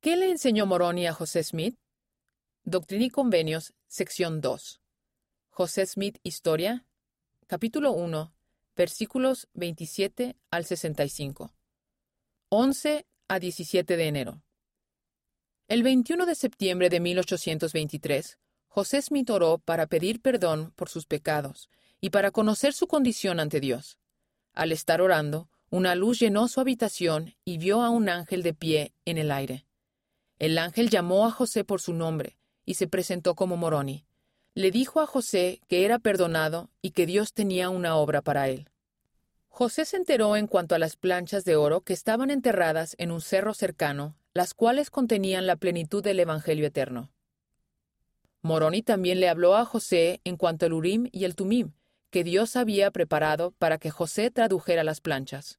¿Qué le enseñó Moroni a José Smith? Doctrina y Convenios, sección 2. José Smith Historia, capítulo 1, versículos 27 al 65. 11 a 17 de enero. El 21 de septiembre de 1823, José Smith oró para pedir perdón por sus pecados y para conocer su condición ante Dios. Al estar orando, una luz llenó su habitación y vio a un ángel de pie en el aire. El ángel llamó a José por su nombre y se presentó como Moroni. Le dijo a José que era perdonado y que Dios tenía una obra para él. José se enteró en cuanto a las planchas de oro que estaban enterradas en un cerro cercano, las cuales contenían la plenitud del Evangelio eterno. Moroni también le habló a José en cuanto al Urim y el Tumim, que Dios había preparado para que José tradujera las planchas.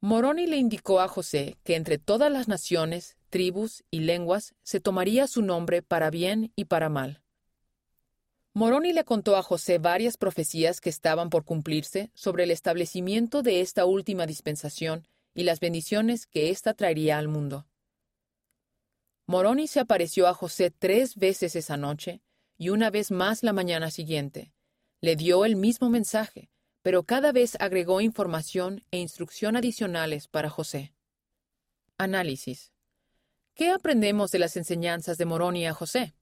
Moroni le indicó a José que entre todas las naciones tribus y lenguas, se tomaría su nombre para bien y para mal. Moroni le contó a José varias profecías que estaban por cumplirse sobre el establecimiento de esta última dispensación y las bendiciones que ésta traería al mundo. Moroni se apareció a José tres veces esa noche y una vez más la mañana siguiente. Le dio el mismo mensaje, pero cada vez agregó información e instrucción adicionales para José. Análisis. ¿Qué aprendemos de las enseñanzas de Moroni a José?